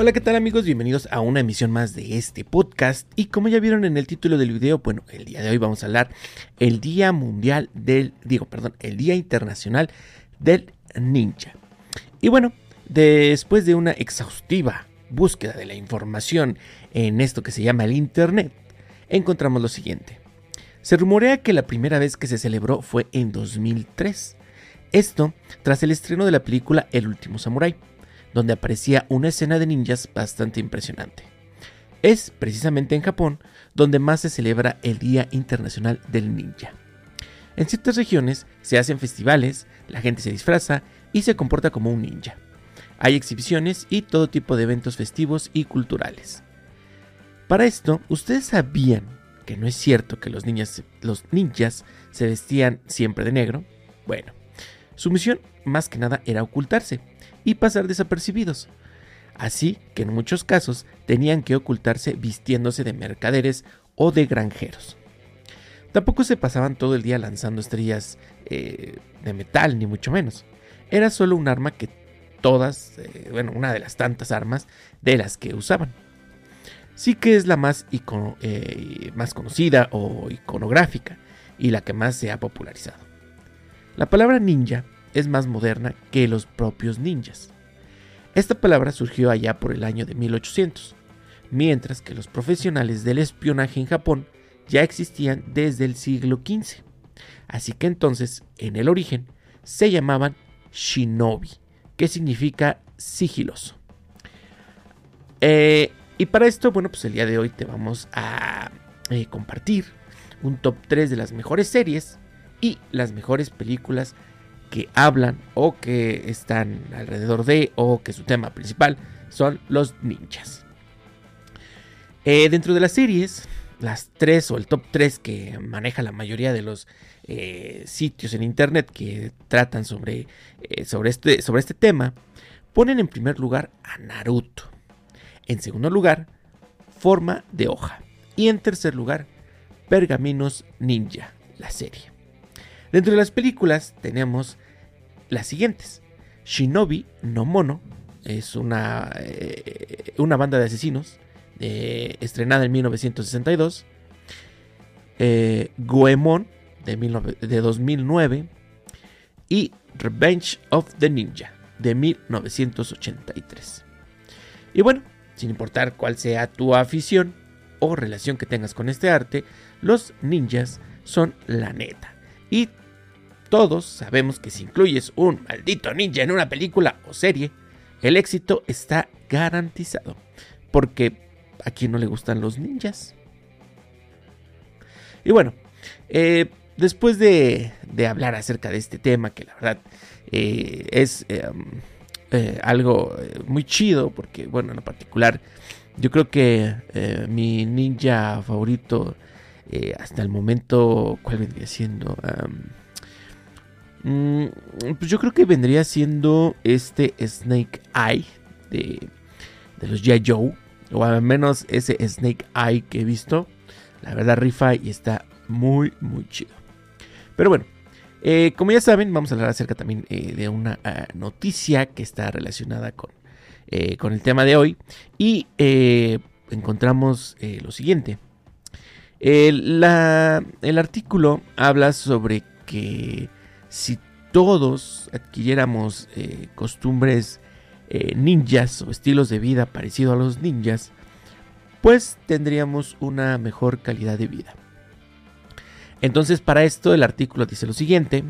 Hola, ¿qué tal amigos? Bienvenidos a una emisión más de este podcast. Y como ya vieron en el título del video, bueno, el día de hoy vamos a hablar el Día Mundial del, digo, perdón, el Día Internacional del Ninja. Y bueno, después de una exhaustiva búsqueda de la información en esto que se llama el Internet, encontramos lo siguiente. Se rumorea que la primera vez que se celebró fue en 2003. Esto tras el estreno de la película El último Samurai donde aparecía una escena de ninjas bastante impresionante. Es precisamente en Japón donde más se celebra el Día Internacional del Ninja. En ciertas regiones se hacen festivales, la gente se disfraza y se comporta como un ninja. Hay exhibiciones y todo tipo de eventos festivos y culturales. Para esto, ¿ustedes sabían que no es cierto que los, ninjas se vestían siempre de negro? Bueno, su misión más que nada era ocultarse, y pasar desapercibidos. Así que en muchos casos tenían que ocultarse vistiéndose de mercaderes o de granjeros. Tampoco se pasaban todo el día lanzando estrellas eh, de metal, ni mucho menos. Era solo un arma que todas, eh, bueno, una de las tantas armas de las que usaban. Sí que es la más, eh, más conocida o iconográfica y la que más se ha popularizado. La palabra ninja es más moderna que los propios ninjas. Esta palabra surgió allá por el año de 1800, mientras que los profesionales del espionaje en Japón ya existían desde el siglo XV. Así que entonces, en el origen, se llamaban shinobi, que significa sigiloso. Eh, y para esto, bueno, pues el día de hoy te vamos a eh, compartir un top 3 de las mejores series y las mejores películas que hablan o que están alrededor de o que su tema principal son los ninjas. Eh, dentro de las series, las tres o el top 3 que maneja la mayoría de los eh, sitios en internet que tratan sobre, eh, sobre, este, sobre este tema, ponen en primer lugar a Naruto. En segundo lugar, Forma de Hoja. Y en tercer lugar, Pergaminos Ninja, la serie. Dentro de las películas tenemos las siguientes. Shinobi no Mono es una, eh, una banda de asesinos eh, estrenada en 1962. Eh, Goemon de, de 2009 y Revenge of the Ninja de 1983. Y bueno, sin importar cuál sea tu afición o relación que tengas con este arte, los ninjas son la neta. Y todos sabemos que si incluyes un maldito ninja en una película o serie, el éxito está garantizado. Porque a quien no le gustan los ninjas. Y bueno, eh, después de, hablar acerca de este tema, que la verdad eh, es eh, algo muy chido, porque bueno, en lo particular, yo creo que mi ninja favorito hasta el momento, ¿cuál vendría siendo? Mm, pues yo creo que vendría siendo este Snake Eye de, los G.I. Joe. O al menos ese Snake Eye que he visto. La verdad rifa y está muy, muy chido. Pero bueno, eh, como ya saben, vamos a hablar acerca también eh, de una ah, noticia que está relacionada con, eh, con, el tema de hoy. Y encontramos lo siguiente. El artículo habla sobre que si todos adquiriéramos eh, costumbres eh, ninjas o estilos de vida parecido a los ninjas, pues tendríamos una mejor calidad de vida. Entonces para esto el artículo dice lo siguiente,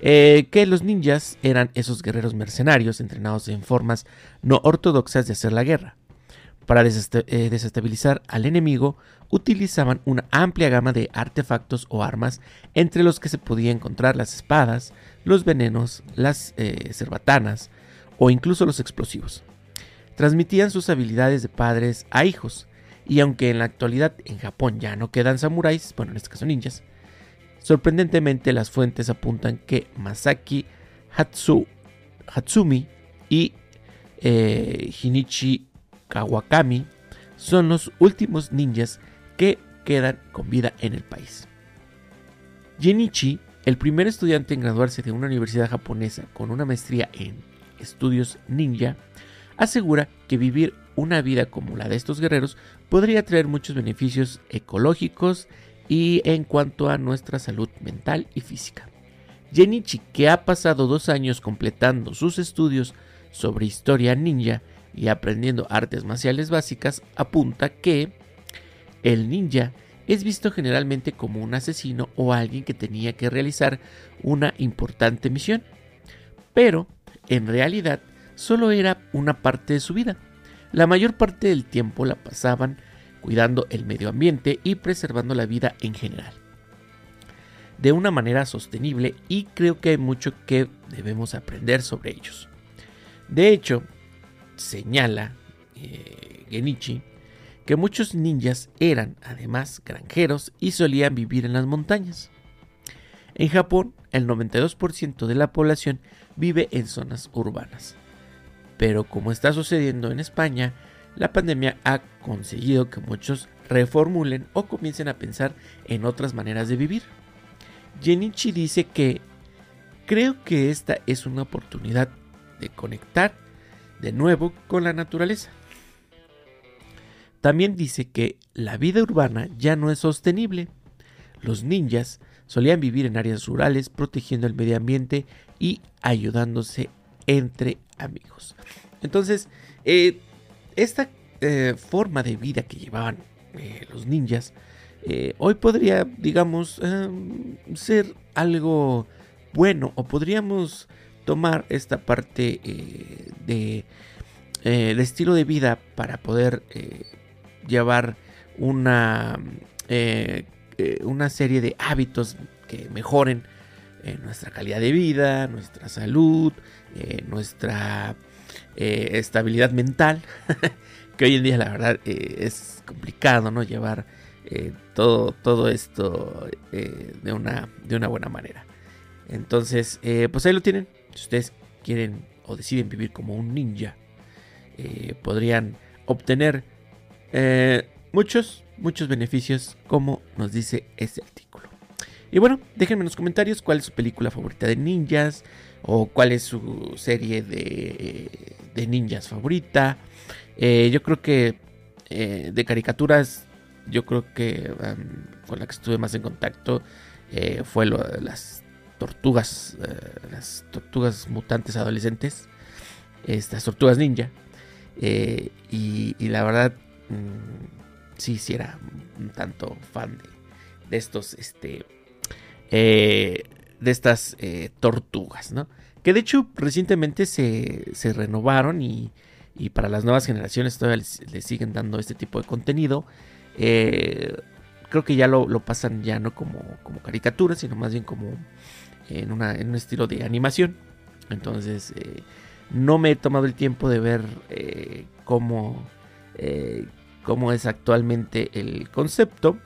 eh, que los ninjas eran esos guerreros mercenarios entrenados en formas no ortodoxas de hacer la guerra. Para eh, desestabilizar al enemigo, utilizaban una amplia gama de artefactos o armas, entre los que se podían encontrar las espadas, los venenos, las eh, cerbatanas o incluso los explosivos. Transmitían sus habilidades de padres a hijos, y aunque en la actualidad en Japón ya no quedan samuráis, bueno, en este caso ninjas, sorprendentemente las fuentes apuntan que Masaki Hatsumi y eh, Hinichi Kawakami son los últimos ninjas que quedan con vida en el país. Jenichi, el primer estudiante en graduarse de una universidad japonesa con una maestría en estudios ninja, asegura que vivir una vida como la de estos guerreros podría traer muchos beneficios ecológicos y en cuanto a nuestra salud mental y física. Genichi, que ha pasado dos años completando sus estudios sobre historia ninja y aprendiendo artes marciales básicas, apunta que el ninja es visto generalmente como un asesino o alguien que tenía que realizar una importante misión, pero en realidad solo era una parte de su vida. La mayor parte del tiempo la pasaban cuidando el medio ambiente y preservando la vida en general. De una manera sostenible y creo que hay mucho que debemos aprender sobre ellos. De hecho, señala eh, Genichi que muchos ninjas eran además granjeros y solían vivir en las montañas. En Japón, el 92% de la población vive en zonas urbanas. Pero como está sucediendo en España, la pandemia ha conseguido que muchos reformulen o comiencen a pensar en otras maneras de vivir. Genichi dice que creo que esta es una oportunidad de conectar de nuevo con la naturaleza. También dice que la vida urbana ya no es sostenible. Los ninjas solían vivir en áreas rurales protegiendo el medio ambiente y ayudándose entre amigos. Entonces, eh, esta eh, forma de vida que llevaban eh, los ninjas, hoy podría, digamos, ser algo bueno o podríamos tomar esta parte de, de, estilo de vida para poder llevar una, una serie de hábitos que mejoren nuestra calidad de vida, nuestra salud, nuestra eh, estabilidad mental, que hoy en día la verdad eh, es complicado, ¿no? Llevar eh, todo, todo esto de, una, de una buena manera. Entonces, pues ahí lo tienen. Si ustedes quieren o deciden vivir como un ninja, podrían obtener muchos, muchos beneficios como nos dice este artículo. Y bueno, déjenme en los comentarios cuál es su película favorita de ninjas o cuál es su serie de, de ninjas favorita. Eh, yo creo que eh, de caricaturas, yo creo que con la que estuve más en contacto eh, fue lo, las tortugas, las tortugas mutantes adolescentes, estas tortugas ninja. Y, la verdad, mm, sí, sí era un tanto fan de, estos, este, de estas eh, tortugas, ¿no? Que de hecho recientemente se, se renovaron y, y, para las nuevas generaciones todavía les, siguen dando este tipo de contenido. Eh, creo que ya lo, pasan ya no como, como caricatura, sino más bien como en, una, en un estilo de animación. Entonces eh, no me he tomado el tiempo de ver cómo, cómo es actualmente el concepto.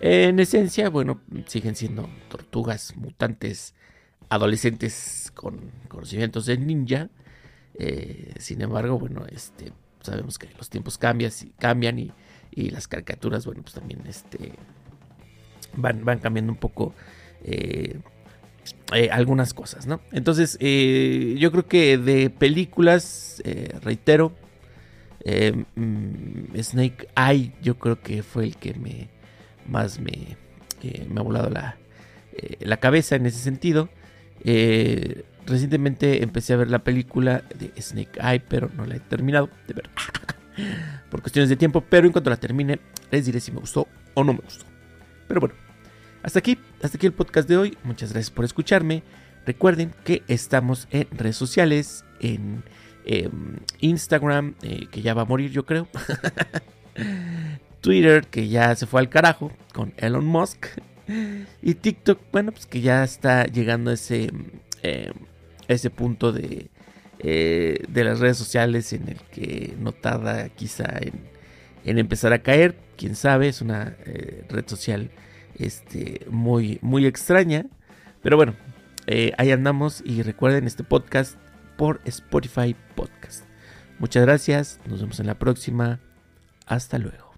En esencia, bueno, siguen siendo tortugas mutantes adolescentes con conocimientos de ninja. Eh, sin embargo, bueno, este, sabemos que los tiempos cambian, cambian y, las caricaturas, bueno, pues también este, van, van cambiando un poco eh, eh, algunas cosas, ¿no? Entonces, yo creo que de películas, reitero, mm, Snake Eye, yo creo que fue el que me más me, eh, me ha volado la, eh, la, cabeza en ese sentido. Eh, recientemente empecé a ver la película de Snake Eye, pero no la he terminado de ver por cuestiones de tiempo. Pero en cuanto la termine, les diré si me gustó o no me gustó. Pero bueno, hasta aquí, hasta aquí el podcast de hoy. Muchas gracias por escucharme. Recuerden que estamos en redes sociales, en em, Instagram, que ya va a morir yo creo. Twitter, que ya se fue al carajo con Elon Musk. Y TikTok, bueno, pues que ya está llegando ese, eh, ese punto de, eh, de las redes sociales en el que no tarda quizá en, empezar a caer. Quién sabe, es una eh, red social este, muy, muy extraña. Pero bueno, ahí andamos y recuerden este podcast por Spotify Podcast. Muchas gracias, nos vemos en la próxima. Hasta luego.